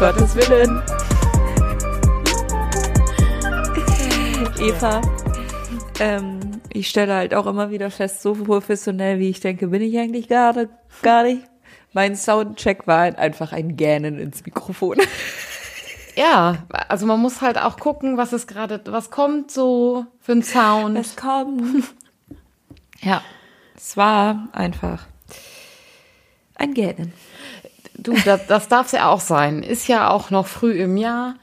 Gottes Willen. Eva, ähm, ich stelle halt auch immer wieder fest, so professionell wie ich denke, bin ich eigentlich gerade gar nicht. Mein Soundcheck war halt einfach ein Gähnen ins Mikrofon. Ja, also man muss halt auch gucken, was ist gerade, was kommt so für ein Sound. Es kommt. Ja, es war einfach ein Gähnen. Du, das, das darf es ja auch sein. Ist ja auch noch früh im Jahr.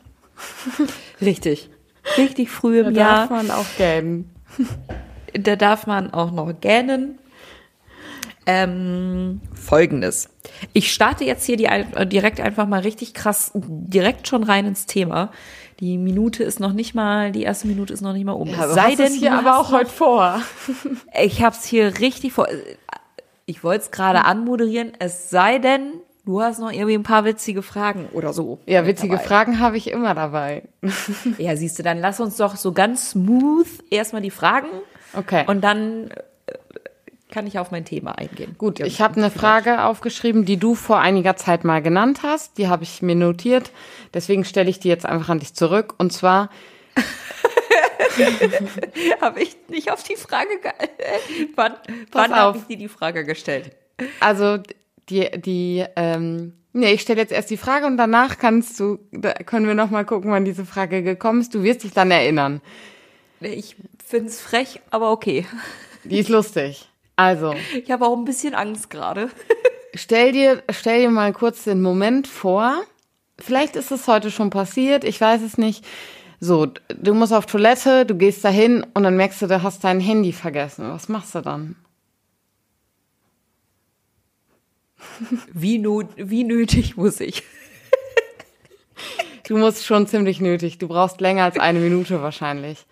Richtig. Richtig früh im Da Jahr. darf man auch gähnen. Da darf man auch noch gähnen. Ähm, Folgendes. Ich starte jetzt hier die, äh, direkt einfach mal richtig krass, direkt schon rein ins Thema. Die Minute ist noch nicht mal, die erste Minute ist noch nicht mal um. Ja, Sei denn hier aber auch heute vor. Ich hab's hier richtig vor. Ich wollte es gerade anmoderieren. Es sei denn, du hast noch irgendwie ein paar witzige Fragen oder so. Ja, witzige dabei. Fragen habe ich immer dabei. Ja, siehst du, dann lass uns doch so ganz smooth erstmal die Fragen Okay. und dann äh, kann ich auf mein Thema eingehen. Gut, ich habe eine Frage aufgeschrieben, die du vor einiger Zeit mal genannt hast. Die habe ich mir notiert. Deswegen stelle ich die jetzt einfach an dich zurück. Und zwar, Habe ich nicht auf die Frage ge Wann, wann habe ich dir die Frage gestellt? also die, die, ähm, nee, ich stelle jetzt erst die Frage und danach kannst du, da können wir noch mal gucken, wann diese Frage gekommen ist. Du wirst dich dann erinnern. Ich find's frech, aber okay. Die ist lustig. Also, Ich habe auch ein bisschen Angst gerade. stell dir, stell dir mal kurz den Moment vor. Vielleicht ist es heute schon passiert, ich weiß es nicht. So, du musst auf Toilette, du gehst dahin und dann merkst du, du hast dein Handy vergessen. Was machst du dann? Wie, not, wie nötig muss ich? Du musst schon ziemlich nötig. Du brauchst länger als eine Minute wahrscheinlich.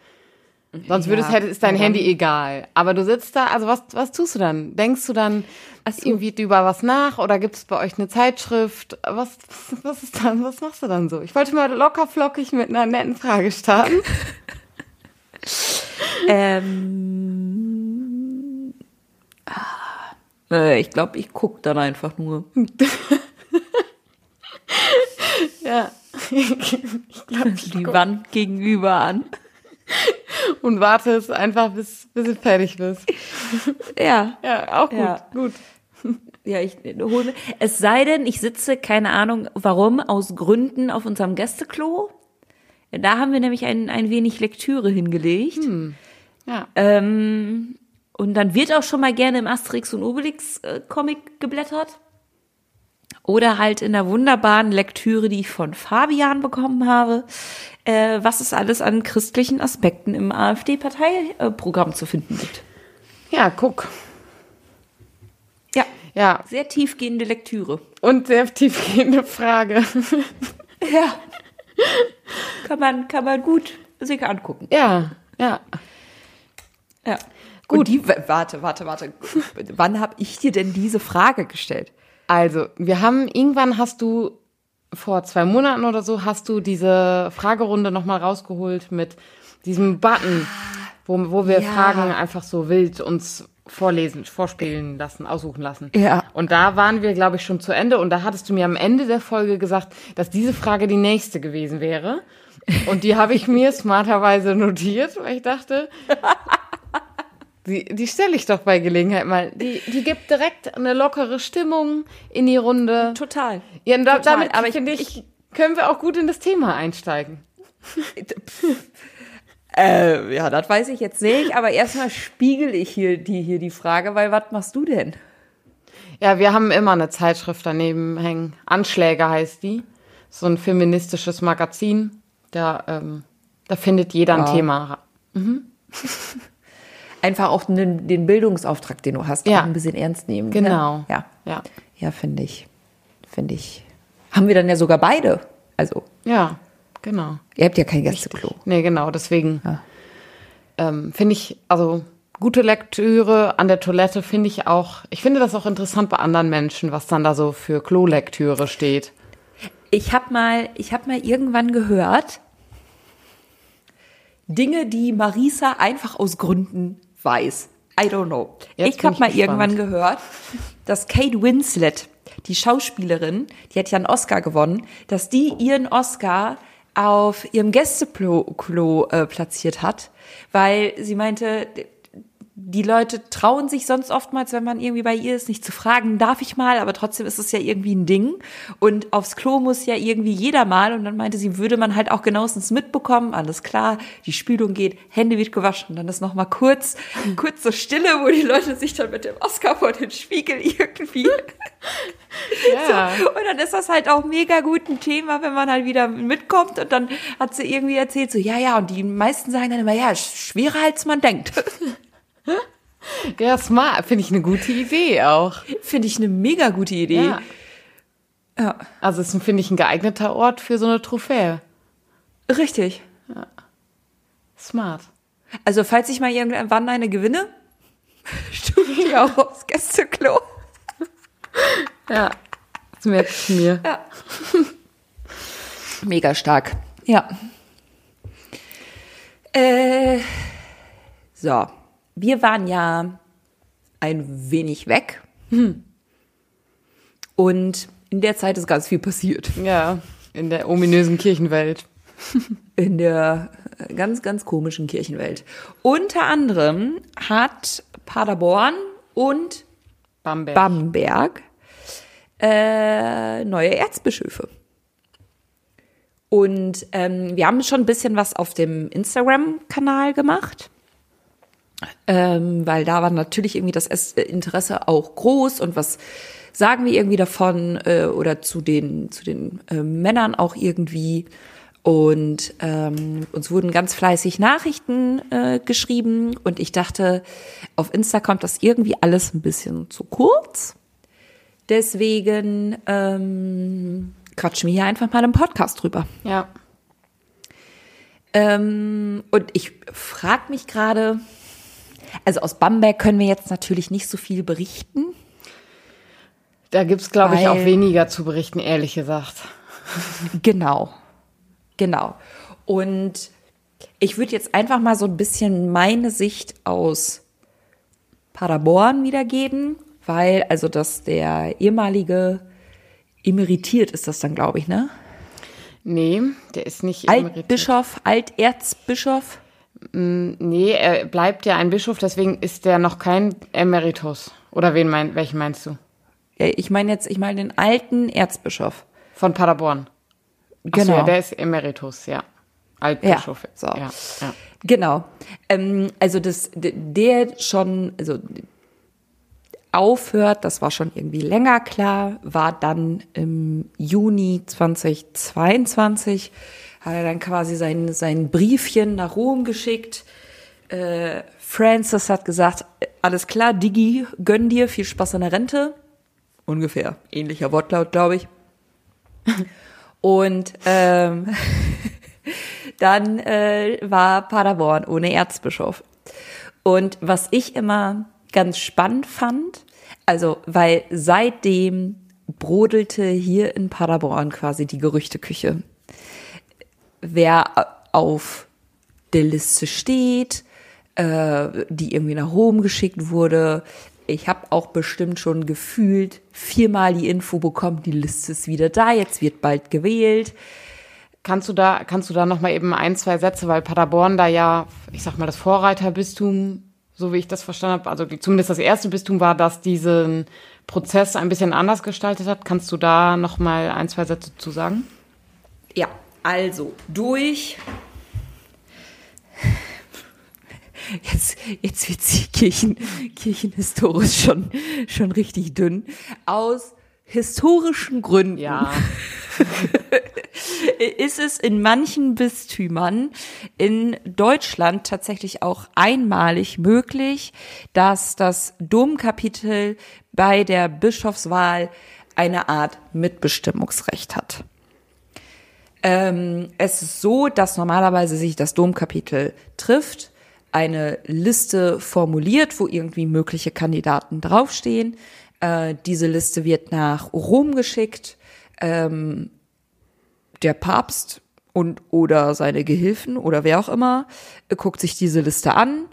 Sonst würdest, Ja, ist dein ja, Handy egal. Aber du sitzt da, also was, was tust du dann? Denkst du dann so. irgendwie über was nach oder gibt es bei euch eine Zeitschrift? Was, was ist dann, was machst du dann so? Ich wollte mal locker flockig mit einer netten Frage starten. Ähm, äh, ich glaube, ich guck dann einfach nur. ja. die Wand gegenüber an. Und wartest einfach, bis, bis du fertig bist. Ja. Ja, auch gut. Ja. Gut. Ja, ich hole. Es sei denn, ich sitze, keine Ahnung warum, aus Gründen auf unserem Gästeklo. Da haben wir nämlich ein, ein wenig Lektüre hingelegt. Ja. Ähm, und dann wird auch schon mal gerne im Asterix und Obelix äh, Comic geblättert. Oder halt in der wunderbaren Lektüre, die ich von Fabian bekommen habe, äh, was es alles an christlichen Aspekten im AfD-Parteiprogramm zu finden gibt. Ja, guck. Ja, Ja. sehr tiefgehende Lektüre. Und sehr tiefgehende Frage. Ja. kann man, kann man gut sich angucken. Ja, ja. Ja. Gut. die, warte, warte, warte. Wann habe ich dir denn diese Frage gestellt? Also, wir haben, irgendwann hast du, vor zwei Monaten oder so, hast du diese Fragerunde nochmal rausgeholt mit diesem Button, wo, wo wir Ja. Fragen einfach so wild uns vorlesen, vorspielen lassen, aussuchen lassen. Ja. Und da waren wir, glaube ich, schon zu Ende. Und da hattest du mir am Ende der Folge gesagt, dass diese Frage die nächste gewesen wäre. Und die habe ich mir smarterweise notiert, weil ich dachte, die, die stelle ich doch bei Gelegenheit mal. Die, die gibt direkt eine lockere Stimmung in die Runde. Total. Ja, da, Total, damit, aber ich- ich, können wir auch gut in das Thema einsteigen. Äh, ja, das weiß ich jetzt nicht, aber erstmal spiegel ich hier die, hier die Frage, weil was machst du denn? Ja, wir haben immer eine Zeitschrift daneben hängen. Anschläge heißt die. So ein feministisches Magazin. Da, ähm, da findet jeder ein Ja. Thema. Einfach auch den, den Bildungsauftrag, den du hast, Ja. auch ein bisschen ernst nehmen. Genau. Ne? Ja. Ja. Ja, finde ich. Finde ich. Haben wir dann ja sogar beide. Also, Ja, genau. ihr habt ja kein Gästeklo. Nee, genau, deswegen Ja. ähm, finde ich, also gute Lektüre an der Toilette finde ich auch, ich finde das auch interessant bei anderen Menschen, was dann da so für Klolektüre steht. Ich habe mal, ich habe mal irgendwann gehört, Dinge, die Marisa einfach aus Gründen weiß. I don't know. Jetzt ich habe mal gespannt. irgendwann gehört, dass Kate Winslet die Schauspielerin, die hat ja einen Oscar gewonnen, dass die ihren Oscar auf ihrem Gästeklo Klo, äh, platziert hat, weil sie meinte, die Leute trauen sich sonst oftmals, wenn man irgendwie bei ihr ist, nicht zu fragen, darf ich mal, aber trotzdem ist es ja irgendwie ein Ding. Und aufs Klo muss ja irgendwie jeder mal. Und dann meinte sie, würde man halt auch genauestens mitbekommen, alles klar, die Spülung geht, Hände wird gewaschen. Und dann ist noch mal kurz, kurz so Stille, wo die Leute sich dann mit dem Oscar vor den Spiegel irgendwie. Ja. So, und dann ist das halt auch mega gut ein Thema, wenn man halt wieder mitkommt. Und dann hat sie irgendwie erzählt, so, ja, ja, und die meisten sagen dann immer, ja, schwerer als man denkt. Ja, smart. Finde ich eine gute Idee auch. Finde ich eine mega gute Idee. Ja. ja. Also es ist, finde ich, ein geeigneter Ort für so eine Trophäe. Richtig. Ja. Smart. Also falls ich mal irgendwann eine gewinne, stufe ich auch aufs Gästeklo. Ja, das merke ich mir. Ja. Mega stark. Ja. Äh, so wir waren ja ein wenig weg. Hm. Und in der Zeit ist ganz viel passiert. Ja, in der ominösen Kirchenwelt. In der ganz, ganz komischen Kirchenwelt. Unter anderem hat Paderborn und Bamberg, Bamberg äh, neue Erzbischöfe. Und ähm, wir haben schon ein bisschen was auf dem Instagram-Kanal gemacht ähm, weil da war natürlich irgendwie das Interesse auch groß und was sagen wir irgendwie davon äh, oder zu den zu den äh, Männern auch irgendwie und ähm, uns wurden ganz fleißig Nachrichten äh, geschrieben und ich dachte, auf Insta kommt das irgendwie alles ein bisschen zu kurz. Deswegen ähm, quatschen wir hier einfach mal im Podcast drüber. Ja. Ähm, und ich frage mich gerade, also aus Bamberg können wir jetzt natürlich nicht so viel berichten. Da gibt's glaube ich, auch weniger zu berichten, ehrlich gesagt. Genau. Genau. Und ich würde jetzt einfach mal so ein bisschen meine Sicht aus Paderborn wiedergeben, weil also dass der ehemalige emeritiert ist das dann, glaube ich, ne? Nee, der ist nicht emeritiert. Altbischof, Alterzbischof. Mm, nee, er bleibt ja ein Bischof, deswegen ist der noch kein Emeritus. Oder wen mein, welchen meinst du? Ich meine jetzt, ich meine den alten Erzbischof. Von Paderborn. Genau. So, ja, der ist Emeritus, ja. Altbischof. Ja, so. ja, ja. Genau. Ähm, also das, der schon, also aufhört, das war schon irgendwie länger klar, war dann im Juni 2022 hat er dann quasi sein, sein Briefchen nach Rom geschickt. Äh, Francis hat gesagt, alles klar, Digi, gönn dir, viel Spaß an der Rente. Ungefähr ähnlicher Wortlaut, glaube ich. Und ähm, dann äh, war Paderborn ohne Erzbischof. Und was ich immer ganz spannend fand, also weil seitdem brodelte hier in Paderborn quasi die Gerüchteküche wer auf der Liste steht, äh, die irgendwie nach Rom geschickt wurde. Ich habe auch bestimmt schon gefühlt viermal die Info bekommen, die Liste ist wieder da, jetzt wird bald gewählt. Kannst du da, kannst du da noch mal eben ein, zwei Sätze, weil Paderborn da ja, ich sag mal, das Vorreiterbistum, so wie ich das verstanden habe, also zumindest das erste Bistum war, das diesen Prozess ein bisschen anders gestaltet hat. Kannst du da noch mal ein, zwei Sätze zu sagen? Ja, also durch. Jetzt, jetzt wird sie Kirchen, kirchenhistorisch schon, schon richtig dünn. Aus historischen Gründen. Ja. ist es in manchen Bistümern in Deutschland tatsächlich auch einmalig möglich, dass das Domkapitel bei der Bischofswahl eine Art Mitbestimmungsrecht hat. Ähm, es ist so, dass normalerweise sich das Domkapitel trifft, eine Liste formuliert, wo irgendwie mögliche Kandidaten draufstehen. Äh, diese Liste wird nach Rom geschickt. Ähm, der Papst und oder seine Gehilfen oder wer auch immer äh, guckt sich diese Liste an,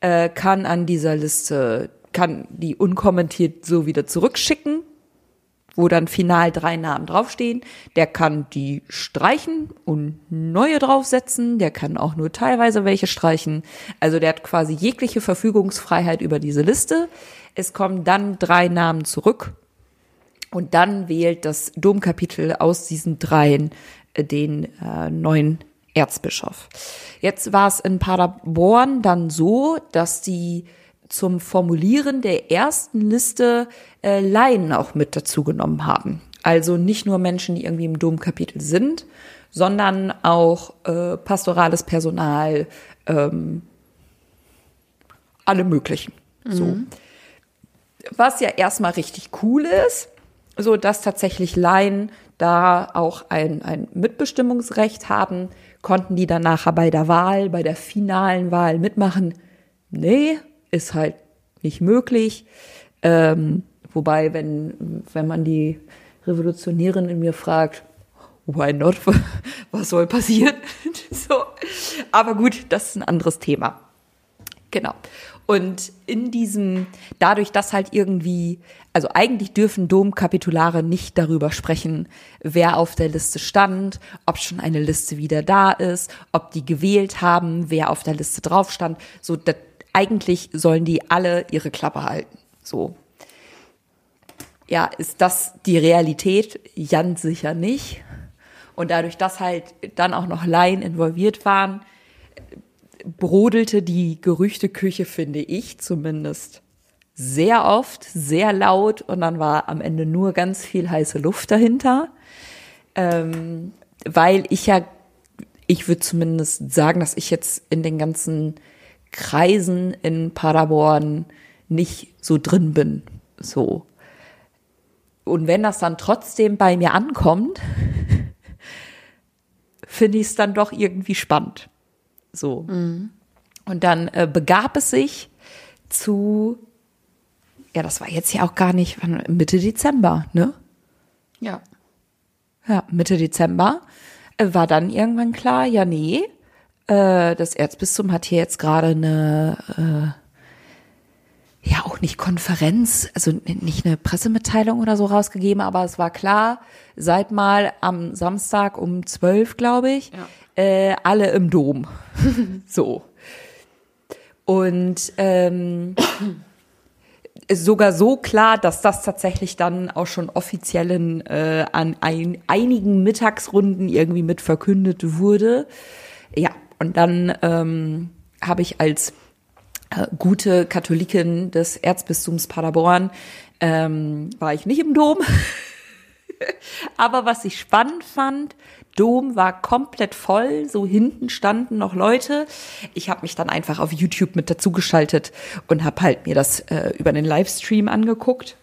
äh, kann an dieser Liste kann die unkommentiert so wieder zurückschicken wo dann final drei Namen draufstehen. Der kann die streichen und neue draufsetzen. Der kann auch nur teilweise welche streichen. Also der hat quasi jegliche Verfügungsfreiheit über diese Liste. Es kommen dann drei Namen zurück. Und dann wählt das Domkapitel aus diesen dreien äh, den äh, neuen Erzbischof. Jetzt war es in Paderborn dann so, dass die zum Formulieren der ersten Liste äh, Laien auch mit dazu genommen haben. Also nicht nur Menschen, die irgendwie im Domkapitel sind, sondern auch äh, pastorales Personal, ähm, alle möglichen. Mhm. So. Was ja erstmal richtig cool ist, so dass tatsächlich Laien da auch ein, ein Mitbestimmungsrecht haben, konnten die dann nachher bei der Wahl, bei der finalen Wahl mitmachen. Nee, ist halt nicht möglich. Ähm, wobei, wenn, wenn man die Revolutionärin in mir fragt, why not? Was soll passieren? so. Aber gut, das ist ein anderes Thema. Genau. Und in diesem, dadurch, dass halt irgendwie, also eigentlich dürfen Domkapitulare nicht darüber sprechen, wer auf der Liste stand, ob schon eine Liste wieder da ist, ob die gewählt haben, wer auf der Liste drauf stand. So, das, eigentlich sollen die alle ihre Klappe halten. So. Ja, ist das die Realität? Ganz sicher nicht. Und dadurch, dass halt dann auch noch Laien involviert waren, brodelte die Gerüchteküche, finde ich zumindest, sehr oft, sehr laut und dann war am Ende nur ganz viel heiße Luft dahinter. Ähm, weil ich ja, ich würde zumindest sagen, dass ich jetzt in den ganzen Kreisen in Paderborn nicht so drin bin. So. Und wenn das dann trotzdem bei mir ankommt, finde ich es dann doch irgendwie spannend. So. Mhm. Und dann äh, begab es sich zu, ja, das war jetzt ja auch gar nicht, Mitte Dezember, ne? Ja. Ja, Mitte Dezember äh, war dann irgendwann klar, ja, nee, äh, das Erzbistum hat hier jetzt gerade eine, äh, ja, auch nicht Konferenz, also nicht eine Pressemitteilung oder so rausgegeben, aber es war klar, seit mal am Samstag um zwölf, glaube ich, ja äh, alle im Dom. so. Und ähm, sogar so klar, dass das tatsächlich dann auch schon offiziellen äh, an ein, einigen Mittagsrunden irgendwie mit verkündet wurde. Ja, und dann ähm, habe ich als äh, gute Katholikin des Erzbistums Paderborn ähm, war ich nicht im Dom. Aber was ich spannend fand, Dom war komplett voll, so hinten standen noch Leute. Ich habe mich dann einfach auf YouTube mit dazugeschaltet und habe halt mir das äh, über den Livestream angeguckt.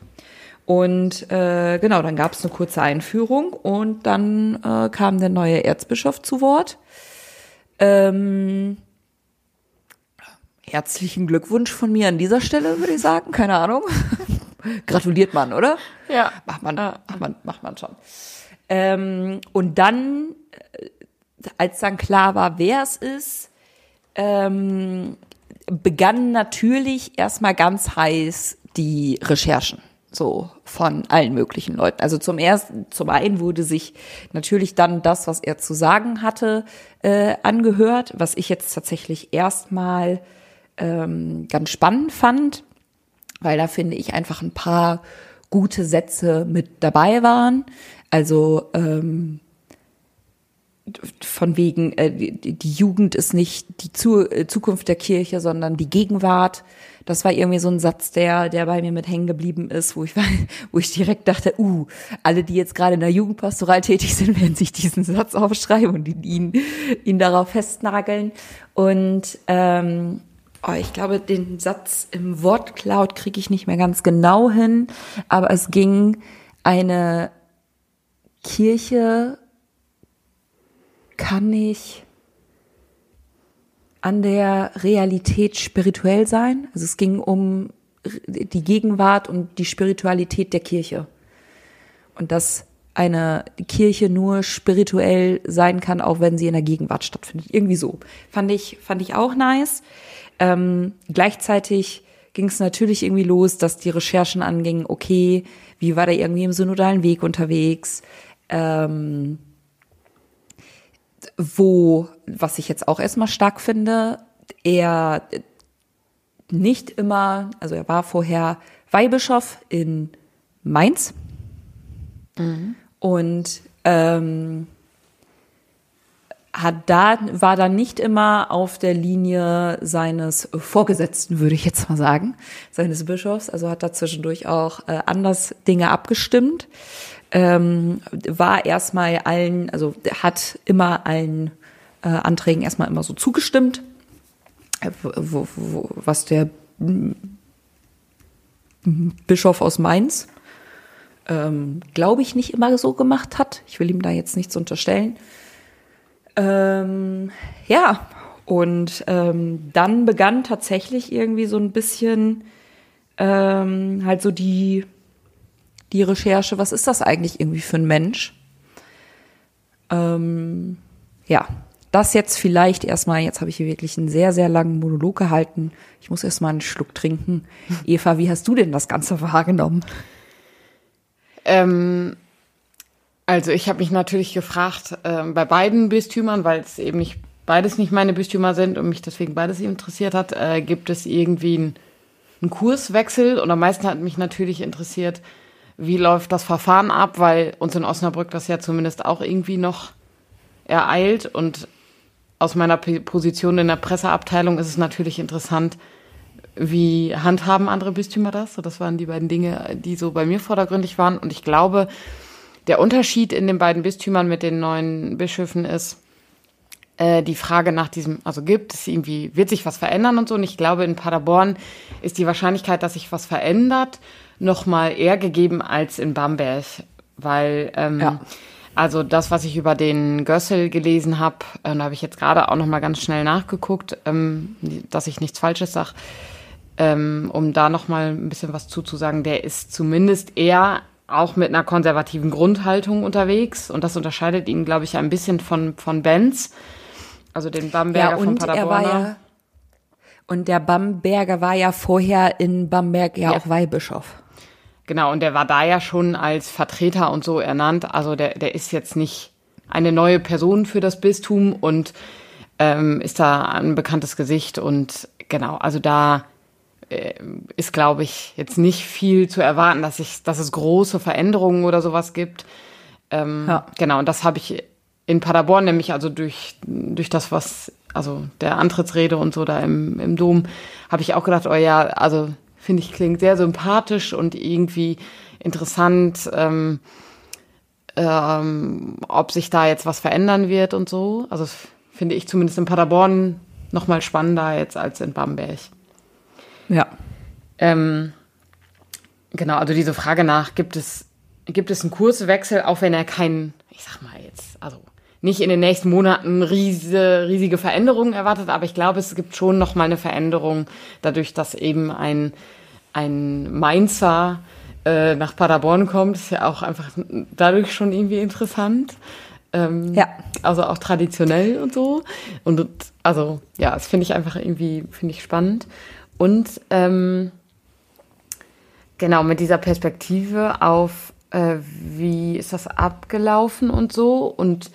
Und äh, genau, dann gab es eine kurze Einführung und dann äh, kam der neue Erzbischof zu Wort. Ähm, herzlichen Glückwunsch von mir an dieser Stelle, würde ich sagen. Keine Ahnung. Gratuliert man, oder? Ja. Macht man, macht man, macht man schon. Ähm, und dann, äh, als dann klar war, wer es ist, ähm, begannen natürlich erstmal ganz heiß die Recherchen so von allen möglichen Leuten. Also zum ersten, zum einen wurde sich natürlich dann das, was er zu sagen hatte, äh, angehört, was ich jetzt tatsächlich erstmal ähm, ganz spannend fand, weil da finde ich einfach ein paar gute Sätze mit dabei waren. Also ähm, von wegen, äh, die, Jugend ist nicht die äh, Zukunft der Kirche, sondern die Gegenwart. Das war irgendwie so ein Satz, der, der bei mir mit hängen geblieben ist, wo ich, wo ich direkt dachte, uh, alle, die jetzt gerade in der Jugendpastoral tätig sind, werden sich diesen Satz aufschreiben und ihn, ihn darauf festnageln. Und ähm, oh, ich glaube, den Satz im Wortcloud kriege ich nicht mehr ganz genau hin, aber es ging eine Kirche kann nicht an der Realität spirituell sein. Also es ging um die Gegenwart und die Spiritualität der Kirche. Und dass eine Kirche nur spirituell sein kann, auch wenn sie in der Gegenwart stattfindet. Irgendwie so. Fand ich, fand ich auch nice. Ähm, gleichzeitig ging es natürlich irgendwie los, dass die Recherchen angingen, okay, wie war der irgendwie im synodalen Weg unterwegs? Ähm, wo, was ich jetzt auch erstmal stark finde, er nicht immer, also er war vorher Weihbischof in Mainz mhm. und ähm, hat da, war dann nicht immer auf der Linie seines Vorgesetzten, würde ich jetzt mal sagen, seines Bischofs. Also hat da zwischendurch auch äh, anders Dinge abgestimmt. Ähm, war erstmal allen, also hat immer allen äh, Anträgen erstmal immer so zugestimmt, äh, wo, wo, was der Bischof aus Mainz, ähm, glaube ich, nicht immer so gemacht hat. Ich will ihm da jetzt nichts unterstellen. Ähm, ja, und ähm, dann begann tatsächlich irgendwie so ein bisschen ähm, halt so die, die Recherche, was ist das eigentlich irgendwie für ein Mensch? Ähm, ja, das jetzt vielleicht erstmal, jetzt habe ich hier wirklich einen sehr, sehr langen Monolog gehalten. Ich muss erstmal einen Schluck trinken. Eva, wie hast du denn das Ganze wahrgenommen? Ähm, also ich habe mich natürlich gefragt, äh, bei beiden Bistümern, weil es eben nicht beides nicht meine Bistümer sind und mich deswegen beides interessiert hat, äh, gibt es irgendwie einen, einen Kurswechsel und am meisten hat mich natürlich interessiert, wie läuft das Verfahren ab, weil uns in Osnabrück das ja zumindest auch irgendwie noch ereilt und aus meiner Position in der Presseabteilung ist es natürlich interessant, wie handhaben andere Bistümer das? So, das waren die beiden Dinge, die so bei mir vordergründig waren. Und ich glaube, der Unterschied in den beiden Bistümern mit den neuen Bischöfen ist, äh, die Frage nach diesem, also gibt es irgendwie, wird sich was verändern und so. Und ich glaube, in Paderborn ist die Wahrscheinlichkeit, dass sich was verändert, noch mal eher gegeben als in Bamberg, weil ähm, ja. also das, was ich über den Gössel gelesen habe, äh, da habe ich jetzt gerade auch noch mal ganz schnell nachgeguckt, ähm, dass ich nichts Falsches sage, ähm, um da noch mal ein bisschen was zuzusagen. Der ist zumindest eher auch mit einer konservativen Grundhaltung unterwegs und das unterscheidet ihn, glaube ich, ein bisschen von, von Benz, also den Bamberger ja, von Paderborn. Ja, und der Bamberger war ja vorher in Bamberg ja, ja, auch Weihbischof. Genau, und der war da ja schon als Vertreter und so ernannt. Also der, der ist jetzt nicht eine neue Person für das Bistum und ähm, ist da ein bekanntes Gesicht und genau, also da ist, glaube ich, jetzt nicht viel zu erwarten, dass, ich, dass es große Veränderungen oder sowas gibt. Ähm, ja. Genau, und das habe ich in Paderborn nämlich, also durch, durch das, was, also der Antrittsrede und so da im, im Dom, habe ich auch gedacht, oh ja, also finde ich, klingt sehr sympathisch und irgendwie interessant, ähm, ähm, ob sich da jetzt was verändern wird und so. Also finde ich zumindest in Paderborn noch mal spannender jetzt als in Bamberg. Ja. Ähm, genau, also diese Frage nach, gibt es, gibt es einen Kurswechsel, auch wenn er keinen, ich sag mal jetzt, also nicht in den nächsten Monaten riesige, riesige Veränderungen erwartet, aber ich glaube, es gibt schon noch mal eine Veränderung, dadurch, dass eben ein, ein Mainzer äh, nach Paderborn kommt, ist ja auch einfach dadurch schon irgendwie interessant. Ähm, ja. Also auch traditionell und so. Und also ja, das finde ich einfach irgendwie, finde ich spannend. Und ähm, genau mit dieser Perspektive auf, äh, wie ist das abgelaufen und so. Und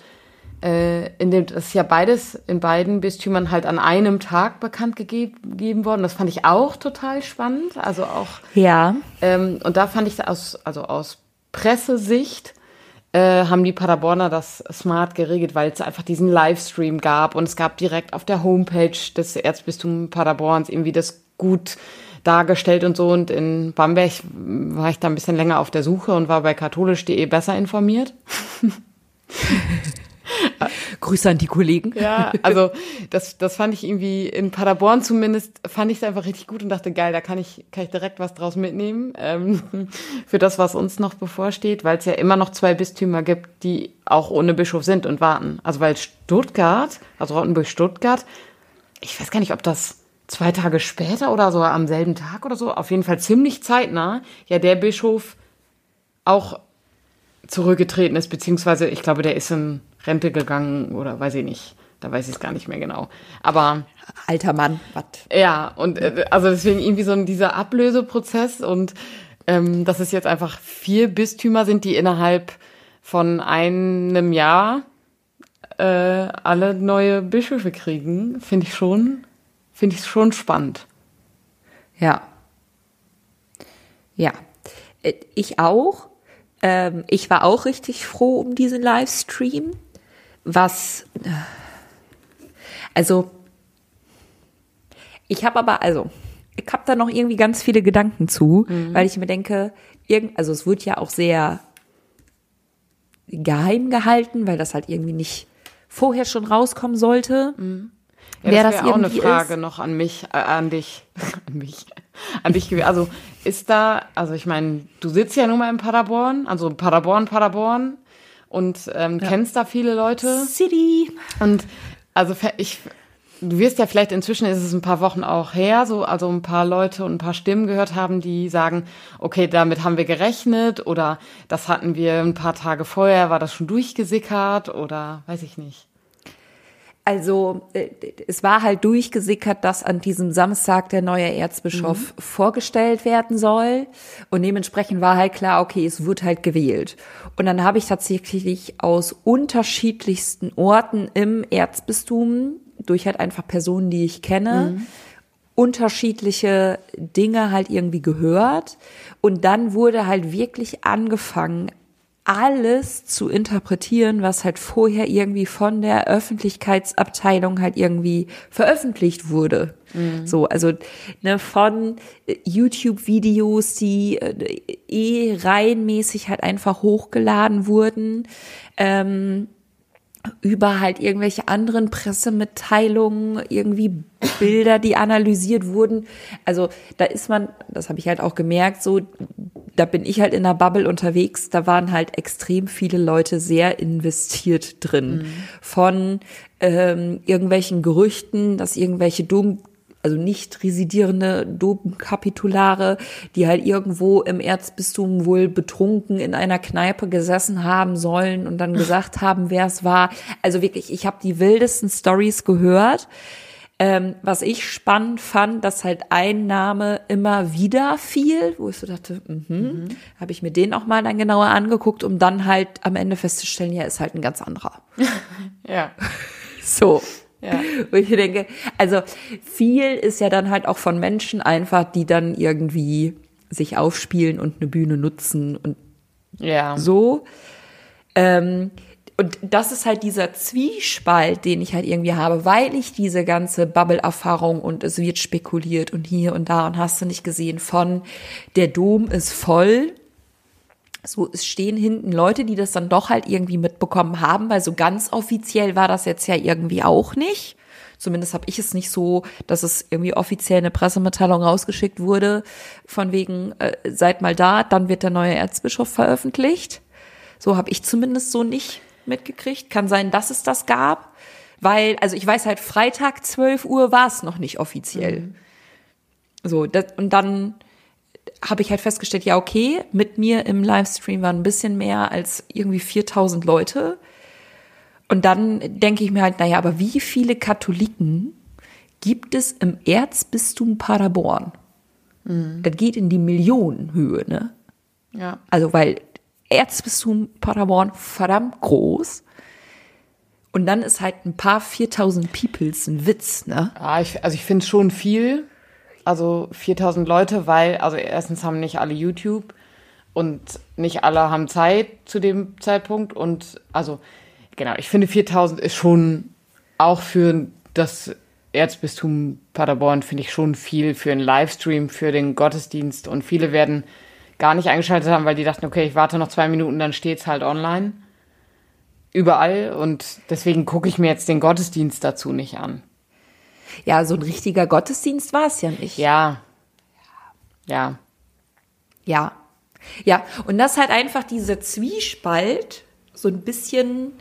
äh, in dem, das ist ja beides in beiden Bistümern halt an einem Tag bekannt gegeben worden. Das fand ich auch total spannend. Also auch. Ja. Ähm, und da fand ich aus, also aus Pressesicht äh, haben die Paderborner das smart geregelt, weil es einfach diesen Livestream gab und es gab direkt auf der Homepage des Erzbistums Paderborns irgendwie das gut dargestellt und so. Und in Bamberg war ich da ein bisschen länger auf der Suche und war bei katholisch.de besser informiert. Grüße an die Kollegen. Ja, also das, das fand ich irgendwie in Paderborn zumindest, fand ich es einfach richtig gut und dachte, geil, da kann ich, kann ich direkt was draus mitnehmen ähm, für das, was uns noch bevorsteht, weil es ja immer noch zwei Bistümer gibt, die auch ohne Bischof sind und warten. Also weil Stuttgart, also Rottenburg-Stuttgart, ich weiß gar nicht, ob das zwei Tage später oder so am selben Tag oder so, auf jeden Fall ziemlich zeitnah, ja der Bischof auch zurückgetreten ist, beziehungsweise ich glaube, der ist in Rente gegangen oder weiß ich nicht. Da weiß ich es gar nicht mehr genau. Aber Alter Mann, was? ja, und äh, also deswegen irgendwie so ein, dieser Ablöseprozess und ähm, dass es jetzt einfach vier Bistümer sind, die innerhalb von einem Jahr äh, alle neue Bischöfe kriegen, finde ich schon, finde ich schon spannend. Ja. Ja. Äh, Ich auch. Ähm, ich war auch richtig froh um diesen Livestream. Was. äh, Also. Ich habe aber, also, ich habe da noch irgendwie ganz viele Gedanken zu, weil ich mir denke, irgend, also es wird ja auch sehr geheim gehalten, weil das halt irgendwie nicht vorher schon rauskommen sollte. Ja, Wer das das wäre auch eine Frage ist. noch an mich, äh, an dich, an mich, an dich gewesen. Also ist da, also ich meine, du sitzt ja nun mal in Paderborn, also Paderborn, Paderborn und ähm, kennst da viele Leute. City. Und also ich, du wirst ja vielleicht inzwischen ist es ein paar Wochen auch her, so also ein paar Leute und ein paar Stimmen gehört haben, die sagen, okay, damit haben wir gerechnet oder das hatten wir ein paar Tage vorher, war das schon durchgesickert oder weiß ich nicht. Also äh, es war halt durchgesickert, dass an diesem Samstag der neue Erzbischof vorgestellt werden soll. Und dementsprechend war halt klar, okay, es wird halt gewählt. Und dann habe ich tatsächlich aus unterschiedlichsten Orten im Erzbistum, durch halt einfach Personen, die ich kenne, unterschiedliche Dinge halt irgendwie gehört. Und dann wurde halt wirklich angefangen, alles zu interpretieren, was halt vorher irgendwie von der Öffentlichkeitsabteilung halt irgendwie veröffentlicht wurde. So, also ne, von äh, YouTube-Videos, die äh, eh reihenmäßig halt einfach hochgeladen wurden, ähm, über halt irgendwelche anderen Pressemitteilungen, irgendwie Bilder, die analysiert wurden. Also da ist man, das habe ich halt auch gemerkt, so da bin ich halt in der Bubble unterwegs, da waren halt extrem viele Leute sehr investiert drin. Von ähm, irgendwelchen Gerüchten, dass irgendwelche Dom also nicht residierende Domkapitulare, die halt irgendwo im Erzbistum wohl betrunken in einer Kneipe gesessen haben sollen und dann gesagt haben, wer es war. Also wirklich, ich habe die wildesten Stories gehört. Ähm, was ich spannend fand, dass halt ein Name immer wieder fiel, wo ich so dachte, mhm, habe ich mir den auch mal dann genauer angeguckt, um dann halt am Ende festzustellen, ja, ist halt ein ganz anderer. Ja. So. Ja. Wo ich denke, also viel ist ja dann halt auch von Menschen einfach, die dann irgendwie sich aufspielen und eine Bühne nutzen und Ja. so. Ähm, und das ist halt dieser Zwiespalt, den ich halt irgendwie habe, weil ich diese ganze Bubble-Erfahrung und es wird spekuliert und hier und da und hast du nicht gesehen von der Dom ist voll. So, es stehen hinten Leute, die das dann doch halt irgendwie mitbekommen haben, weil so ganz offiziell war das jetzt ja irgendwie auch nicht. Zumindest habe ich es nicht so, dass es irgendwie offiziell eine Pressemitteilung rausgeschickt wurde, von wegen, äh, seid mal da, dann wird der neue Erzbischof veröffentlicht. So habe ich zumindest so nicht mitgekriegt. Kann sein, dass es das gab, weil, also ich weiß halt, Freitag 12 Uhr war es noch nicht offiziell. So, das, und dann habe ich halt festgestellt, ja, okay, mit mir im Livestream waren ein bisschen mehr als irgendwie 4000 Leute. Und dann denke ich mir halt, naja, aber wie viele Katholiken gibt es im Erzbistum Paderborn? Das geht in die Millionenhöhe, ne? Ja. Also, weil Erzbistum Paderborn verdammt groß. Und dann ist halt ein paar 4000 Peoples ein Witz, ne? Ja, ich, also ich finde schon viel. Also 4000 Leute, weil, also erstens haben nicht alle YouTube und nicht alle haben Zeit zu dem Zeitpunkt. Und also, genau, ich finde 4000 ist schon auch für das Erzbistum Paderborn, finde ich schon viel für einen Livestream, für den Gottesdienst. Und viele werden gar nicht eingeschaltet haben, weil die dachten, okay, ich warte noch zwei Minuten, dann steht's halt online. Überall. Und deswegen gucke ich mir jetzt den Gottesdienst dazu nicht an. Ja, so ein richtiger Gottesdienst war es ja nicht. Ja. Ja. Ja. Ja, und das halt einfach dieser Zwiespalt, so ein bisschen,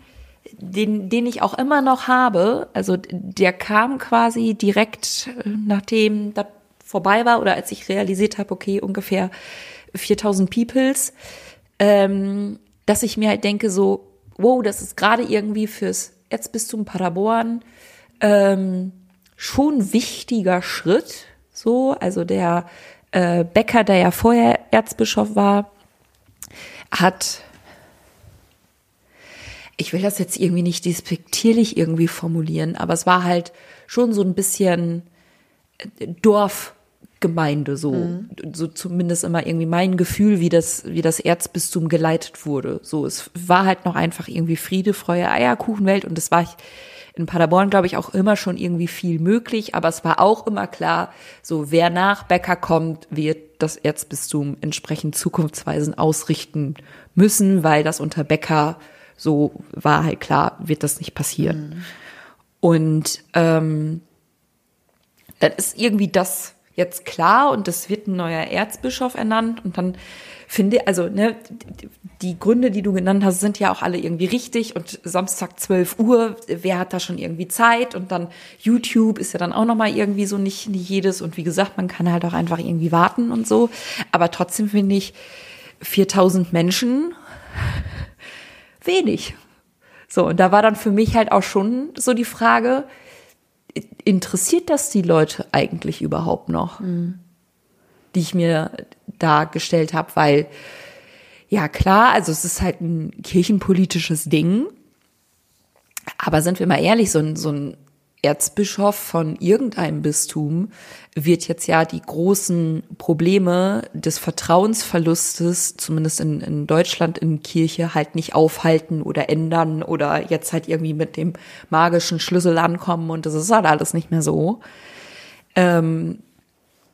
den, den ich auch immer noch habe. Also der kam quasi direkt, äh, nachdem das vorbei war oder als ich realisiert habe, okay, ungefähr 4000 Peoples, ähm, dass ich mir halt denke so, wow, das ist gerade irgendwie fürs Erzbistum Paderborn ähm, schon wichtiger Schritt. So, also der äh, Becker, der ja vorher Erzbischof war, hat ich will das jetzt irgendwie nicht despektierlich irgendwie formulieren, aber es war halt schon so ein bisschen äh, Dorfgemeinde, so, mhm. so zumindest immer irgendwie mein Gefühl, wie das, wie das Erzbistum geleitet wurde. So, es war halt noch einfach irgendwie Friede, Freude, Eierkuchenwelt und das war ich in Paderborn, glaube ich, auch immer schon irgendwie viel möglich, aber es war auch immer klar, so wer nach Becker kommt, wird das Erzbistum entsprechend zukunftsweisend ausrichten müssen, weil das unter Becker so war halt klar, wird das nicht passieren. Mhm. Und ähm, dann ist irgendwie das jetzt klar und es wird ein neuer Erzbischof ernannt. Und dann finde, also ne, die Gründe, die du genannt hast, sind ja auch alle irgendwie richtig. Und Samstag 12 Uhr, wer hat da schon irgendwie Zeit? Und dann YouTube ist ja dann auch nochmal irgendwie so nicht, nicht jedes. Und wie gesagt, man kann halt auch einfach irgendwie warten und so, aber trotzdem finde ich 4000 Menschen wenig. So, und da war dann für mich halt auch schon so die Frage, interessiert das die Leute eigentlich überhaupt noch? Mhm. Die ich mir da gestellt habe, weil ja klar, also es ist halt ein kirchenpolitisches Ding, aber sind wir mal ehrlich, so ein, so ein Erzbischof von irgendeinem Bistum wird jetzt ja die großen Probleme des Vertrauensverlustes, zumindest in, in Deutschland in Kirche, halt nicht aufhalten oder ändern oder jetzt halt irgendwie mit dem magischen Schlüssel ankommen und das ist halt alles nicht mehr so. Ähm,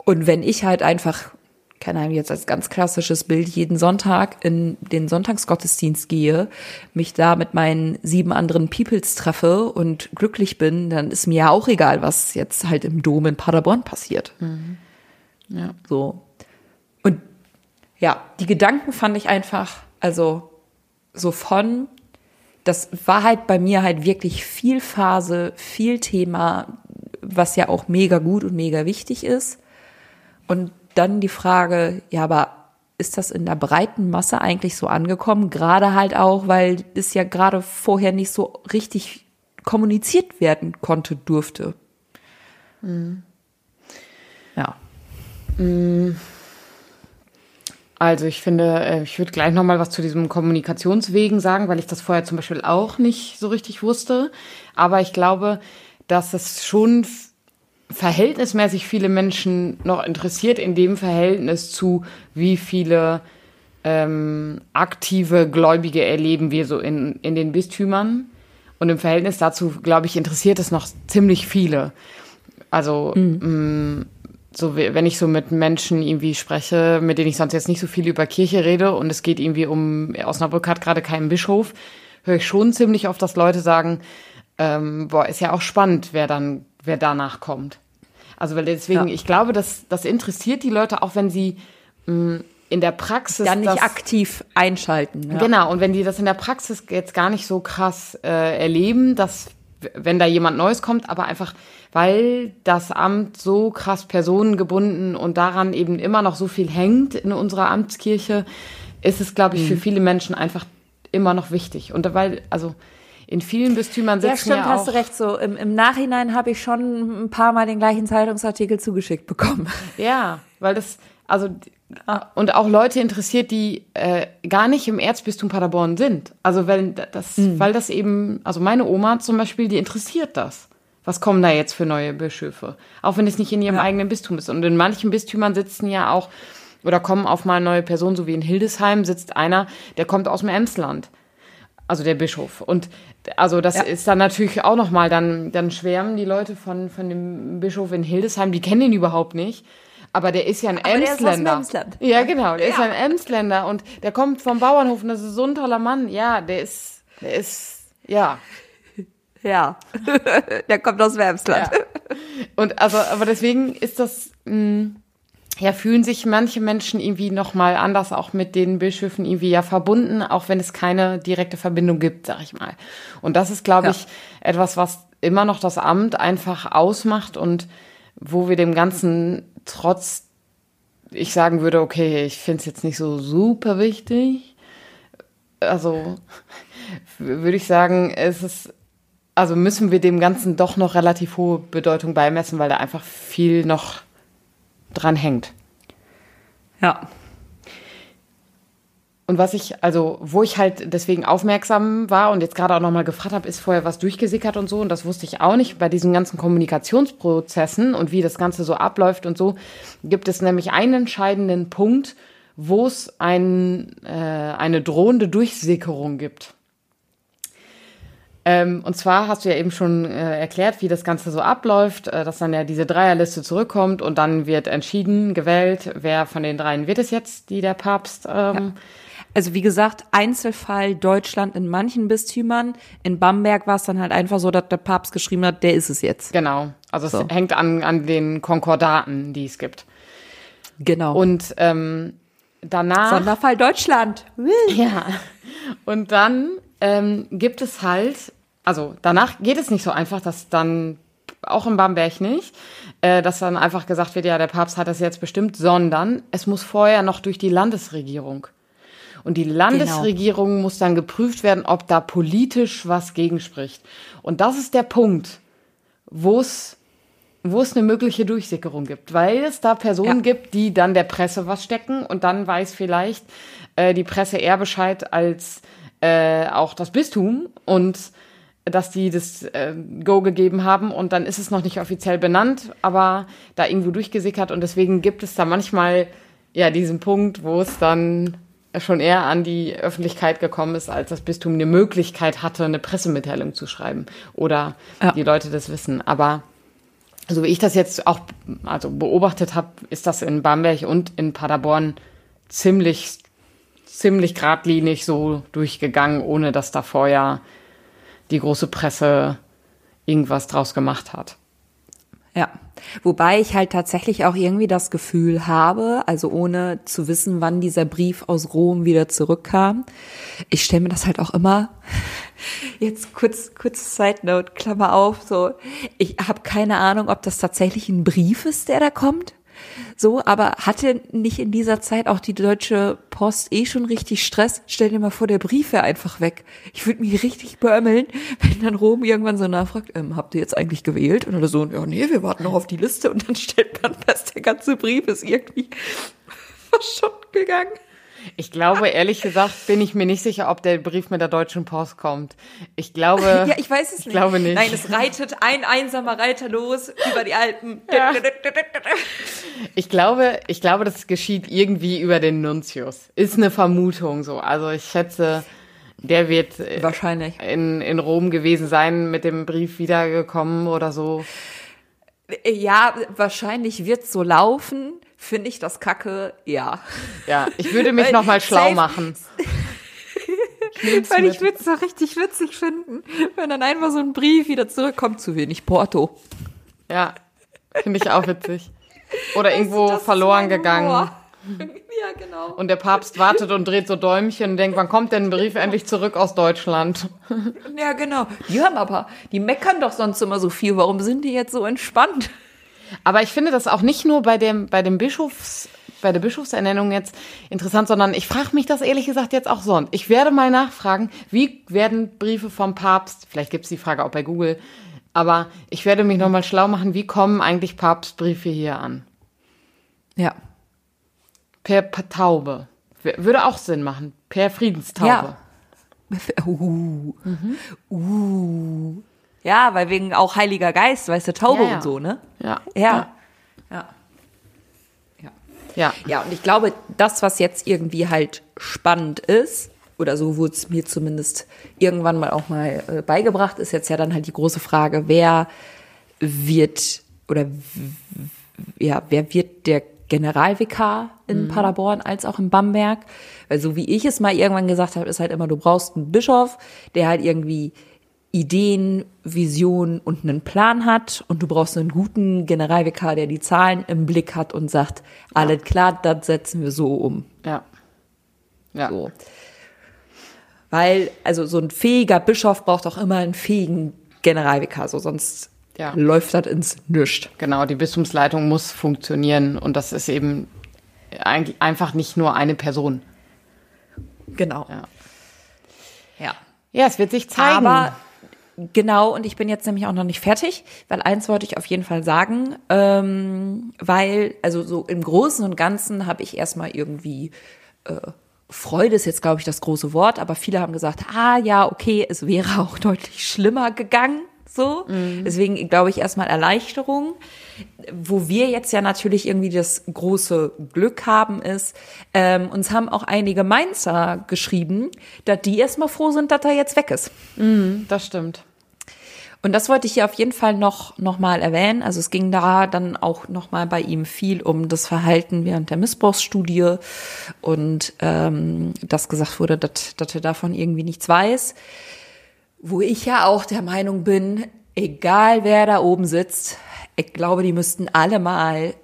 und wenn ich halt einfach keine Ahnung, jetzt als ganz klassisches Bild jeden Sonntag in den Sonntagsgottesdienst gehe, mich da mit meinen sieben anderen Peoples treffe und glücklich bin, dann ist mir ja auch egal, was jetzt halt im Dom in Paderborn passiert. Mhm. Ja. So. Und ja, die Gedanken fand ich einfach, also so von, das war halt bei mir halt wirklich viel Phase, viel Thema, was ja auch mega gut und mega wichtig ist. Und dann die Frage, ja, aber ist das in der breiten Masse eigentlich so angekommen? Gerade halt auch, weil es ja gerade vorher nicht so richtig kommuniziert werden konnte, durfte. Mhm. Ja. Mhm. Also ich finde, äh, ich würde gleich noch mal was zu diesem Kommunikationswegen sagen, weil ich das vorher zum Beispiel auch nicht so richtig wusste. Aber ich glaube, dass es schon verhältnismäßig viele Menschen noch interessiert in dem Verhältnis zu, wie viele ähm, aktive Gläubige erleben wir so in, in den Bistümern. Und im Verhältnis dazu, glaube ich, interessiert es noch ziemlich viele. Also, mhm. mh, mm, so wenn ich so mit Menschen irgendwie spreche, mit denen ich sonst jetzt nicht so viel über Kirche rede und es geht irgendwie um, Osnabrück hat gerade keinen Bischof, höre ich schon ziemlich oft, dass Leute sagen, ähm, boah, ist ja auch spannend, wer dann wer danach kommt. Also weil deswegen, ja. ich glaube, das, das interessiert die Leute, auch wenn sie mh, mm, in der Praxis. Dann nicht das, aktiv einschalten. Ja. Genau, und wenn die das in der Praxis jetzt gar nicht so krass äh, erleben, dass wenn da jemand Neues kommt, aber einfach, weil das Amt so krass personengebunden und daran eben immer noch so viel hängt in unserer Amtskirche, ist es, glaube ich, mhm. für viele Menschen einfach immer noch wichtig. Und weil, also in vielen Bistümern sitzen ja, stimmt, ja auch hast du recht. So im, im Nachhinein habe ich schon ein paar Mal den gleichen Zeitungsartikel zugeschickt bekommen. Ja, weil das also und auch Leute interessiert, die äh, gar nicht im Erzbistum Paderborn sind. Also weil das, mhm. weil das eben, also meine Oma zum Beispiel, die interessiert das. Was kommen da jetzt für neue Bischöfe? Auch wenn es nicht in ihrem ja. eigenen Bistum ist. Und in manchen Bistümern sitzen ja auch oder kommen auf mal neue Personen, so wie in Hildesheim sitzt einer, der kommt aus dem Emsland also der Bischof. Und also das ja. ist dann natürlich auch nochmal, dann, dann schwärmen die Leute von, von dem Bischof in Hildesheim, die kennen ihn überhaupt nicht. Aber der ist ja ein Aber Emsländer. Ja, genau, der ja. ist ja ein Emsländer und der kommt vom Bauernhof und das ist so ein toller Mann. Ja, der ist, der ist, ja. Ja, der kommt aus dem Emsland. Ja. Und also, aber deswegen ist das, mh, mm, ja, fühlen sich manche Menschen irgendwie nochmal anders auch mit den Bischöfen irgendwie ja verbunden, auch wenn es keine direkte Verbindung gibt, sag ich mal. Und das ist, glaube ja. ich, etwas, was immer noch das Amt einfach ausmacht und wo wir dem Ganzen trotz, ich sagen würde, okay, ich finde es jetzt nicht so super wichtig. Also würde ich sagen, es ist also müssen wir dem Ganzen doch noch relativ hohe Bedeutung beimessen, weil da einfach viel noch dran hängt. Ja. Und was ich, also, wo ich halt deswegen aufmerksam war und jetzt gerade auch nochmal gefragt habe, ist vorher was durchgesickert und so. Und das wusste ich auch nicht. Bei diesen ganzen Kommunikationsprozessen und wie das Ganze so abläuft und so, gibt es nämlich einen entscheidenden Punkt, wo es ein, äh, eine drohende Durchsickerung gibt. Ähm, und zwar hast du ja eben schon äh, erklärt, wie das Ganze so abläuft, äh, dass dann ja diese Dreierliste zurückkommt und dann wird entschieden, gewählt, wer von den dreien wird es jetzt, die der Papst. Ähm, ja. Also wie gesagt, Einzelfall Deutschland in manchen Bistümern. In Bamberg war es dann halt einfach so, dass der Papst geschrieben hat, der ist es jetzt. Genau. Also so. es hängt an, an den Konkordaten, die es gibt. Genau. Und ähm, danach. Sonderfall Deutschland. Ja. Und dann ähm, gibt es halt also danach geht es nicht so einfach, dass dann auch in Bamberg nicht, äh, dass dann einfach gesagt wird, ja, der Papst hat das jetzt bestimmt, sondern es muss vorher noch durch die Landesregierung. Und die Landesregierung genau. muss dann geprüft werden, ob da politisch was gegenspricht. Und das ist der Punkt, wo es wo es eine mögliche Durchsickerung gibt, weil es da Personen ja. gibt, die dann der Presse was stecken und dann weiß vielleicht äh, die Presse eher Bescheid als äh, auch das Bistum und dass die das äh, Go gegeben haben und dann ist es noch nicht offiziell benannt, aber da irgendwo durchgesickert und deswegen gibt es da manchmal ja diesen Punkt, wo es dann schon eher an die Öffentlichkeit gekommen ist, als das Bistum eine Möglichkeit hatte, eine Pressemitteilung zu schreiben oder ja. die Leute das wissen. Aber so wie ich das jetzt auch also beobachtet habe, ist das in Bamberg und in Paderborn ziemlich ziemlich geradlinig so durchgegangen, ohne dass da vorher die große Presse irgendwas draus gemacht hat. Ja. Wobei ich halt tatsächlich auch irgendwie das Gefühl habe, also ohne zu wissen, wann dieser Brief aus Rom wieder zurückkam. Ich stelle mir das halt auch immer, jetzt kurz, kurz Side Note, Klammer auf, so, ich habe keine Ahnung, ob das tatsächlich ein Brief ist, der da kommt so, aber hatte nicht in dieser Zeit auch die Deutsche Post eh schon richtig Stress? Stell dir mal vor, der Brief wäre einfach weg. Ich würde mich richtig beömmeln, wenn dann Rom irgendwann so nachfragt, ähm, habt ihr jetzt eigentlich gewählt? Und oder so, ja, nee, wir warten noch auf die Liste und dann stellt man fest, der ganze Brief ist irgendwie verschont gegangen. Ich glaube, ehrlich gesagt, bin ich mir nicht sicher, ob der Brief mit der Deutschen Post kommt. Ich glaube. Ja, ich weiß es ich nicht. glaube nicht. Nein, es reitet ein einsamer Reiter los über die Alpen. Ja. Ich glaube, ich glaube, das geschieht irgendwie über den Nuntius. Ist eine Vermutung so. Also ich schätze, der wird wahrscheinlich in, in Rom gewesen sein, mit dem Brief wiedergekommen oder so. Ja, wahrscheinlich wird so laufen. Finde ich das kacke? Ja. Ja, ich würde mich nochmal schlau machen. Weil ich würde es doch richtig witzig finden, wenn dann einfach so ein Brief wieder zurückkommt, zu wenig Porto. Ja, finde ich auch witzig. Oder irgendwo verloren gegangen. Ja, genau. Und der Papst wartet und dreht so Däumchen und denkt, wann kommt denn ein Brief endlich zurück aus Deutschland? Ja, genau. Die haben aber, die meckern doch sonst immer so viel. Warum sind die jetzt so entspannt? Aber ich finde das auch nicht nur bei dem, bei dem Bischofs, bei der Bischofsernennung jetzt interessant, sondern ich frage mich das ehrlich gesagt jetzt auch sonst. Ich werde mal nachfragen, wie werden Briefe vom Papst, vielleicht gibt es die Frage auch bei Google, aber ich werde mich nochmal schlau machen, wie kommen eigentlich Papstbriefe hier an? Ja. Per, per Taube. Würde auch Sinn machen. Per Friedenstaube. Ja. Uh. Mhm. Uh. Ja, weil wegen auch Heiliger Geist, weißt du, Taube ja, ja. und so, ne? Ja. Ja. Ja. Ja. Ja. Ja, und ich glaube, das, was jetzt irgendwie halt spannend ist, oder so wurde es mir zumindest irgendwann mal auch mal äh, beigebracht, ist jetzt ja dann halt die große Frage, wer wird oder ja, wer wird der Generalvikar in mhm. Paderborn als auch in Bamberg? Weil so wie ich es mal irgendwann gesagt habe, ist halt immer, du brauchst einen Bischof, der halt irgendwie Ideen, Visionen und einen Plan hat und du brauchst einen guten Generalvikar, der die Zahlen im Blick hat und sagt, ja. alles klar, das setzen wir so um. Ja. Ja. So. Weil, also so ein fähiger Bischof braucht auch immer einen fähigen Generalvikar, so sonst ja. läuft das ins Nüscht. Genau, die Bistumsleitung muss funktionieren und das ist eben einfach nicht nur eine Person. Genau. Ja. Ja, ja es wird sich zeigen. Aber Genau, und ich bin jetzt nämlich auch noch nicht fertig, weil eins wollte ich auf jeden Fall sagen, ähm, weil, also so im Großen und Ganzen habe ich erstmal irgendwie äh, Freude ist jetzt, glaube ich, das große Wort, aber viele haben gesagt, ah ja, okay, es wäre auch deutlich schlimmer gegangen. So. Mhm. Deswegen glaube ich erstmal Erleichterung. Wo wir jetzt ja natürlich irgendwie das große Glück haben, ist, ähm, uns haben auch einige Mainzer geschrieben, dass die erstmal froh sind, dass er jetzt weg ist. Mhm, das stimmt. Und das wollte ich hier auf jeden Fall noch, noch mal erwähnen. Also es ging da dann auch noch mal bei ihm viel um das Verhalten während der Missbrauchsstudie und ähm, dass gesagt wurde, dass, dass er davon irgendwie nichts weiß. Wo ich ja auch der Meinung bin, egal wer da oben sitzt, ich glaube, die müssten alle mal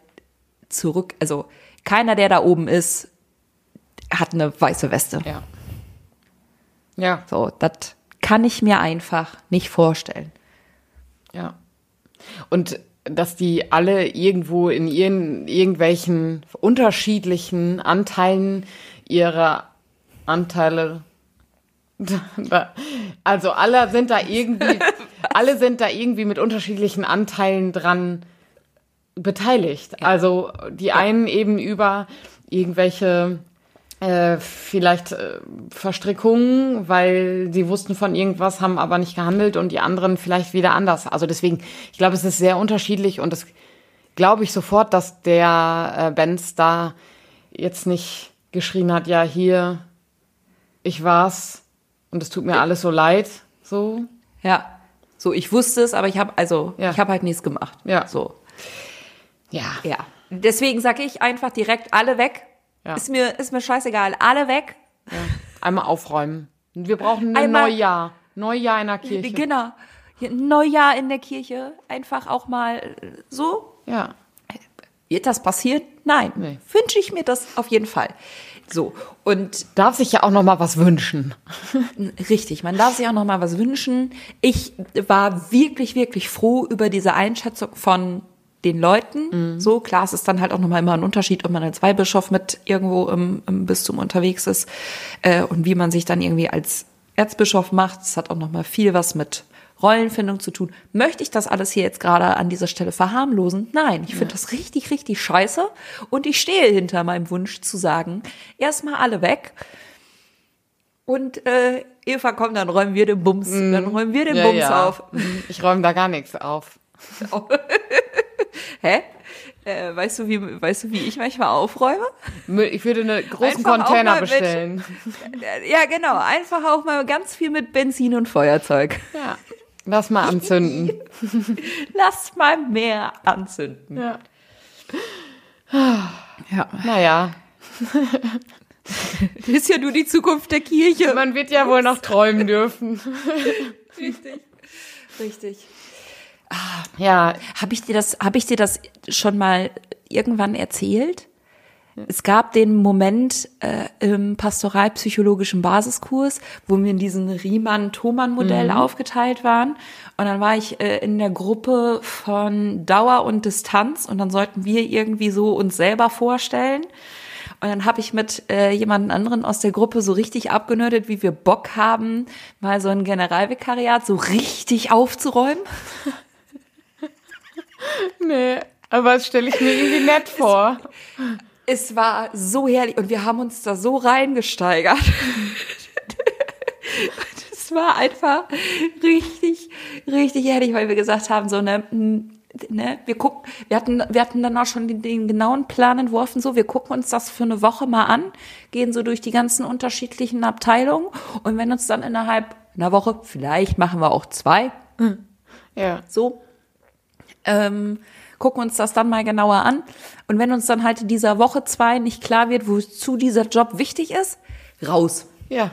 zurück, also keiner, der da oben ist, hat eine weiße Weste. Ja. Ja. So, das kann ich mir einfach nicht vorstellen. Ja. Und dass die alle irgendwo in ihren irgendwelchen unterschiedlichen Anteilen ihrer Anteile also alle sind da irgendwie alle sind da irgendwie mit unterschiedlichen Anteilen dran beteiligt. Ja. Also die ja. einen eben über irgendwelche äh, vielleicht äh, Verstrickungen, weil sie wussten von irgendwas, haben aber nicht gehandelt und die anderen vielleicht wieder anders. Also deswegen, ich glaube, es ist sehr unterschiedlich und das glaube ich sofort, dass der äh, Benz da jetzt nicht geschrien hat, ja, hier, ich war's und es tut mir alles so leid, so. Ja, so, ich wusste es, aber ich habe also, ja. ich habe halt nichts gemacht. Ja. So. Ja. Ja. Deswegen sage ich einfach direkt alle weg ja. Ist, mir, ist mir scheißegal. Alle weg. Ja. Einmal aufräumen. Wir brauchen ein Einmal, Neujahr. Neujahr in der Kirche. Genau. Neujahr in der Kirche. Einfach auch mal so. Ja. Wird das passiert? Nein. Nee. Wünsche ich mir das auf jeden Fall. So. Und. Darf sich ja auch noch mal was wünschen. Richtig. Man darf sich auch noch mal was wünschen. Ich war wirklich, wirklich froh über diese Einschätzung von den Leuten. Mhm. So, klar, es ist dann halt auch nochmal immer ein Unterschied, ob man als Weihbischof mit irgendwo im, im Bistum unterwegs ist äh, und wie man sich dann irgendwie als Erzbischof macht. Das hat auch nochmal viel was mit Rollenfindung zu tun. Möchte ich das alles hier jetzt gerade an dieser Stelle verharmlosen? Nein, ich finde ja. das richtig, richtig scheiße. Und ich stehe hinter meinem Wunsch zu sagen, erstmal alle weg. Und äh, Eva, komm, dann räumen wir den Bums, mm. dann räumen wir den ja, Bums ja. auf. Ich räume da gar nichts auf. Hä? Äh, weißt du, wie, weißt du, wie ich manchmal aufräume? Ich würde einen großen Einfach Container bestellen. Mit, ja, genau. Einfach auch mal ganz viel mit Benzin und Feuerzeug. Ja. Lass mal anzünden. Lass mal mehr anzünden. Ja. Ja. Naja. Das ist ja nur die Zukunft der Kirche. Man wird ja wohl noch träumen dürfen. Richtig. Richtig. Ah, ja. Habe ich dir das, habe ich dir das schon mal irgendwann erzählt? Es gab den Moment äh, im pastoralpsychologischen Basiskurs, wo wir in diesem Riemann-Thomann-Modell mhm. aufgeteilt waren. Und dann war ich äh, in der Gruppe von Dauer und Distanz und dann sollten wir irgendwie so uns selber vorstellen. Und dann habe ich mit äh, jemand anderen aus der Gruppe so richtig abgenördet, wie wir Bock haben, mal so ein Generalvikariat so richtig aufzuräumen. nee, aber das stelle ich mir irgendwie nett vor. Es, war so herrlich und wir haben uns da so reingesteigert. Es war einfach richtig, richtig herrlich, weil wir gesagt haben, so eine, ne, wir gucken, wir hatten, wir hatten dann auch schon den, den, genauen Plan entworfen, so, wir gucken uns das für eine Woche mal an, gehen so durch die ganzen unterschiedlichen Abteilungen und wenn uns dann innerhalb einer Woche, vielleicht machen wir auch zwei, ja. so, ähm, gucken uns das dann mal genauer an. Und wenn uns dann halt in dieser Woche zwei nicht klar wird, wozu dieser Job wichtig ist, raus. Ja.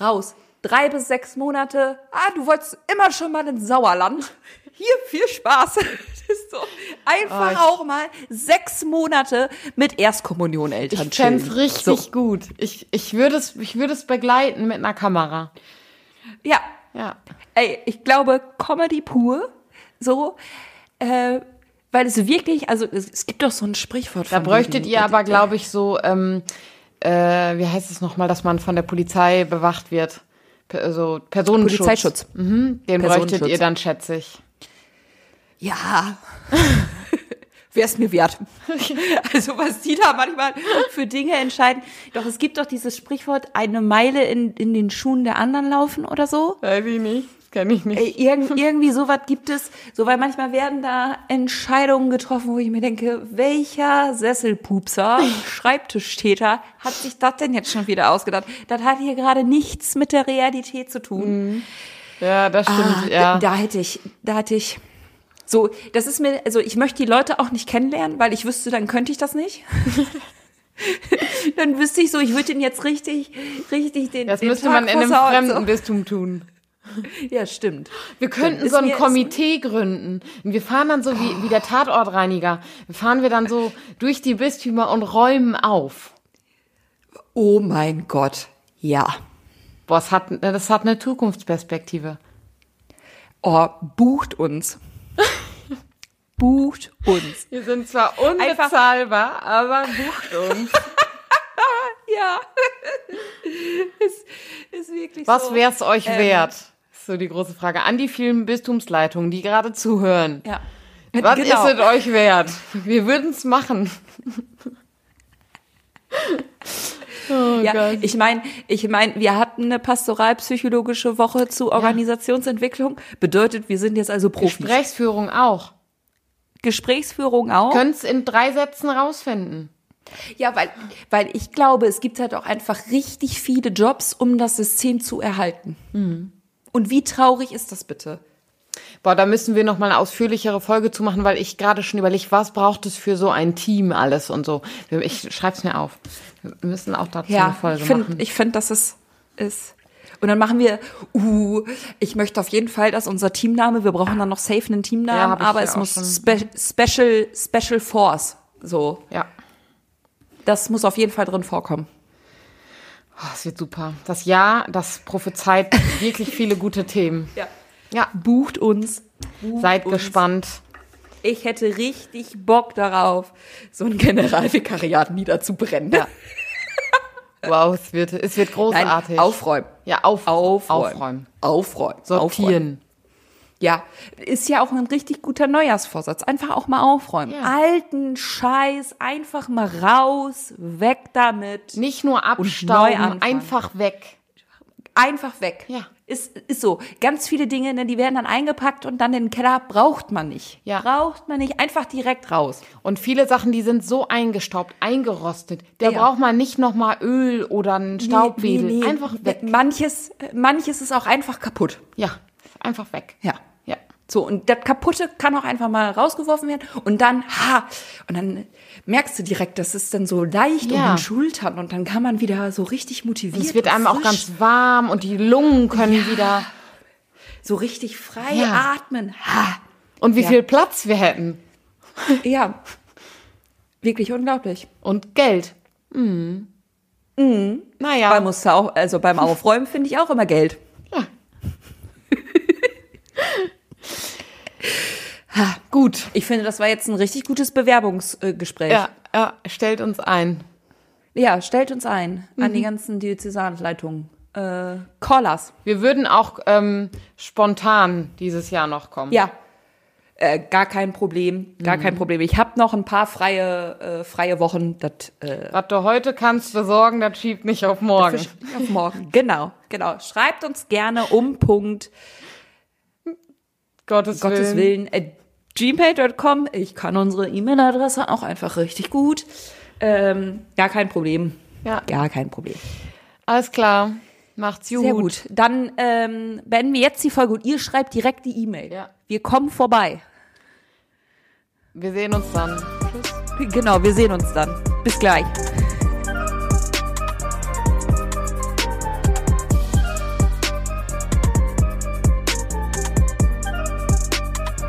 Raus. Drei bis sechs Monate. Ah, du wolltest immer schon mal ins Sauerland. Hier, viel Spaß. Das ist so. Einfach oh, auch mal sechs Monate mit Erstkommunioneltern Ich fände richtig so. gut. Ich, ich würde es, ich würde es begleiten mit einer Kamera. Ja. Ja. Ey, ich glaube, Comedy pur. So äh, weil es wirklich, also es, gibt doch so ein Sprichwort. Da bräuchtet ihr aber, glaube ich, so, ähm, äh, wie heißt es nochmal, dass man von der Polizei bewacht wird, Per- Also Personenschutz. Polizeischutz. Mhm, den Personenschutz. bräuchtet ihr dann, schätze ich. Ja. Wäre es mir wert. Also was die da manchmal für Dinge entscheiden. Doch es gibt doch dieses Sprichwort, eine Meile in, in den Schuhen der anderen laufen oder so. Weiß ich nicht. Kenne ich nicht. Ey, Irgend, irgendwie sowas gibt es. So, weil manchmal werden da Entscheidungen getroffen, wo ich mir denke, welcher Sesselpupser, Schreibtischtäter hat sich das denn jetzt schon wieder ausgedacht? Das hat hier gerade nichts mit der Realität zu tun. Ja, das stimmt, Ah, ja. Da hätte ich, da hätte ich. So, das ist mir, also ich möchte die Leute auch nicht kennenlernen, weil ich wüsste, dann könnte ich das nicht. dann wüsste ich so, ich würde den jetzt richtig, richtig den. Das den müsste Tag man in einem versauen, fremden Bistum tun. Ja, stimmt. Wir könnten so ein Komitee gründen. Wir fahren dann so wie, wie der Tatortreiniger. Fahren wir dann so durch die Bistümer und räumen auf. Oh mein Gott. Ja. Boah, das hat, das hat eine Zukunftsperspektive. Oh, bucht uns. bucht uns. Wir sind zwar unbezahlbar, aber bucht uns. Ja. ist, ist wirklich Was so. wär's euch Ähm, wert? So die große Frage. An die vielen Bistumsleitungen, die gerade zuhören. Ja. Was Genau. ist es euch wert? Wir würden's machen. oh Ja, Gott. ich meine, ich mein, wir hatten eine pastoralpsychologische Woche zu Organisationsentwicklung. Bedeutet, wir sind jetzt also Profis. Gesprächsführung auch. Gesprächsführung auch. Könnt's in drei Sätzen rausfinden. Ja, weil, weil ich glaube, es gibt halt auch einfach richtig viele Jobs, um das System zu erhalten. Mhm. Und wie traurig ist das bitte? Boah, da müssen wir noch mal eine ausführlichere Folge zu machen, weil ich gerade schon überlege, was braucht es für so ein Team alles und so. Ich schreib's mir auf. Wir müssen auch dazu eine Ja, Folge ich finde, machen. ich finde, dass es ist. Und dann machen wir, uh, ich möchte auf jeden Fall, dass unser Teamname, wir brauchen dann noch safe einen Ja, Teamnamen, ich aber ja es muss. Spe Special, Special Force. So. Ja. Das muss auf jeden Fall drin vorkommen. Oh, das wird super. Das Jahr, das prophezeit wirklich viele gute Themen. Ja. Ja, Bucht uns. Bucht seid uns. gespannt. Ich hätte richtig Bock darauf, so ein Generalvikariat niederzubrennen. Ja. Wow, es wird, es wird großartig. Nein, aufräumen. ja, auf, Aufräumen. aufräumen. Aufräumen. Aufräumen. Ja, ist ja auch ein richtig guter Neujahrsvorsatz. Einfach auch mal aufräumen. Ja. Alten Scheiß einfach mal raus, weg damit. Nicht nur abstauben, einfach weg. Einfach weg. Ja. Ist, ist so. Ganz viele Dinge, ne, die werden dann eingepackt und dann in den Keller braucht man nicht. Ja. Braucht man nicht. Einfach direkt raus. Und viele Sachen, die sind so eingestaubt, eingerostet. Da Ja. braucht man nicht noch mal Öl oder einen Staubwedel. Nee, nee, nee. Einfach weg. Manches, manches ist auch einfach kaputt. Ja, einfach weg. Ja. Ja. So, und das Kaputte kann auch einfach mal rausgeworfen werden und dann, ha, und dann merkst du direkt, das ist dann so leicht um Ja. den Schultern und dann kann man wieder so richtig motiviert. Es wird und einem auch frisch, ganz warm und die Lungen können wieder. so richtig frei Ja. atmen. Ha. Und wie Ja. viel Platz wir hätten. Ja. Wirklich unglaublich. Und Geld. Mhm. Naja. Beim musst du auch, also beim Aufräumen finde ich auch immer Geld. Gut. Ich finde, das war jetzt ein richtig gutes Bewerbungsgespräch. Ja, ja, stellt uns ein. ja, stellt uns ein an Mhm. die ganzen Diözesanleitungen. Äh, Callers. Wir würden auch ähm, spontan dieses Jahr noch kommen. Ja. Äh, gar kein Problem, gar Mhm. kein Problem. Ich habe noch ein paar freie, äh, freie Wochen. Das äh, Was du heute kannst besorgen, das schiebt nicht auf morgen. Auf morgen. Genau, genau. Schreibt uns gerne um Punkt Gottes, Gottes Willen. Willen at gmail.com. Ich kann unsere E-Mail-Adresse auch einfach richtig gut. Ähm, gar kein Problem. Ja. Gar kein Problem. Alles klar. Macht's gut. Sehr gut. Dann ähm, beenden wir jetzt die Folge und ihr schreibt direkt die E-Mail. Ja. Wir kommen vorbei. Wir sehen uns dann. Tschüss. Genau, wir sehen uns dann. Bis gleich.